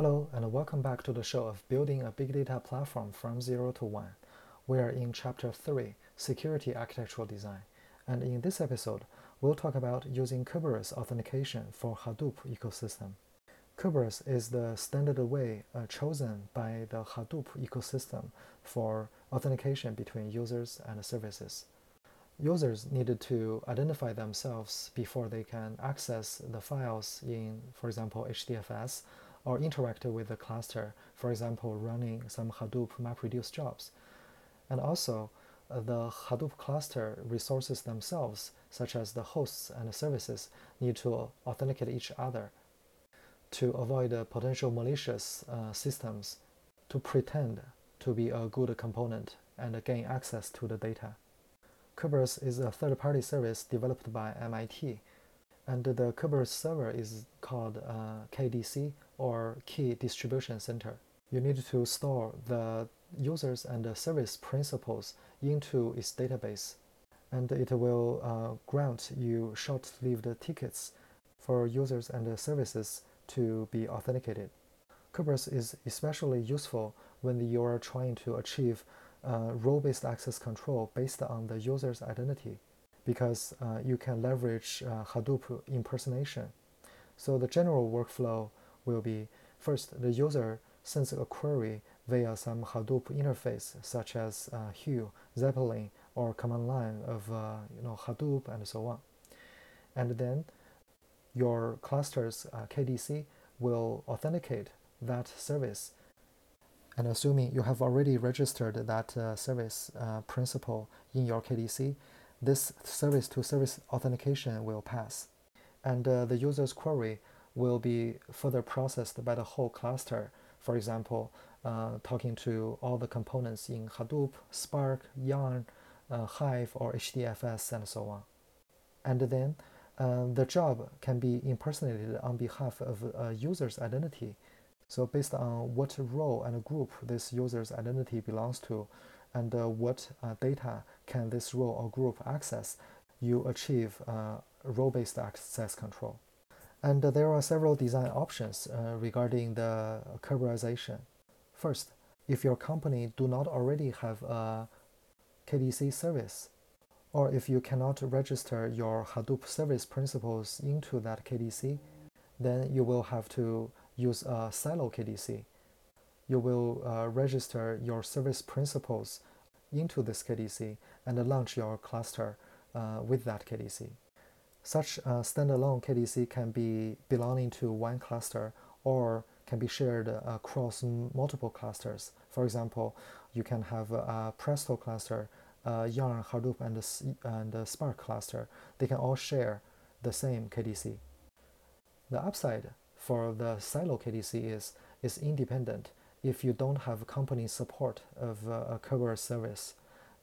Hello, and welcome back to the show of Building a Big Data Platform from Zero to One. We are in Chapter 3 Security Architectural Design, and in this episode, we'll talk about using Kerberos authentication for Hadoop ecosystem. Kerberos is the standard way uh, chosen by the Hadoop ecosystem for authentication between users and services. Users needed to identify themselves before they can access the files in, for example, HDFS or interact with the cluster, for example, running some Hadoop MapReduce jobs. And also, uh, the Hadoop cluster resources themselves, such as the hosts and services, need to authenticate each other to avoid uh, potential malicious uh, systems to pretend to be a good component and gain access to the data. Kerberos is a third-party service developed by MIT, and the Kerberos server is called uh, KDC or Key Distribution Center. You need to store the users and the service principals into its database, and it will uh, grant you short-lived tickets for users and services to be authenticated. Kerberos is especially useful when you are trying to achieve uh, role-based access control based on the user's identity because uh, you can leverage uh, Hadoop impersonation. So the general workflow will be first the user sends a query via some Hadoop interface such as uh, Hue, Zeppelin, or command line of uh, you know Hadoop and so on. And then your cluster's uh, KDC will authenticate that service and assuming you have already registered that uh, service uh, principal in your KDC, this service to service authentication will pass. And uh, the user's query will be further processed by the whole cluster. For example, uh, talking to all the components in Hadoop, Spark, Yarn, uh, Hive, or HDFS, and so on. And then uh, the job can be impersonated on behalf of a user's identity so based on what role and group this user's identity belongs to, and uh, what uh, data can this role or group access, you achieve uh, role-based access control. And there are several design options regarding the Kerberization. First, if your company do not already have a KDC service, or if you cannot register your Hadoop service principals into that KDC, then you will have to use a silo KDC. You will uh, register your service principals into this KDC and launch your cluster uh, with that KDC. Such a standalone KDC can be belonging to one cluster or can be shared across multiple clusters. For example, you can have a Presto cluster, a Yarn, Hadoop, and a, and a Spark cluster. They can all share the same KDC. The upside for the silo KDC is, is independent if you don't have company support of uh, a Kerberos service.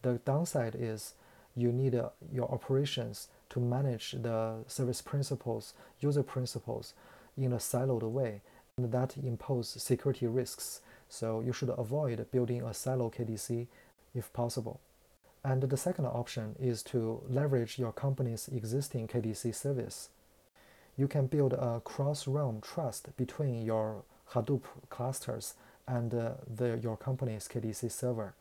The downside is you need uh, your operations to manage the service principals, user principals in a siloed way, and that impose security risks. So you should avoid building a silo KDC if possible. And the second option is to leverage your company's existing KDC service you can build a cross-realm trust between your Hadoop clusters and uh, the, your company's KDC server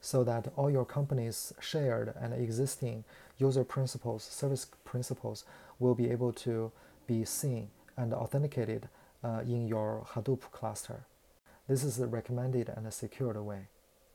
so that all your company's shared and existing user principals, service principals will be able to be seen and authenticated uh, in your Hadoop cluster. This is the recommended and a secured way.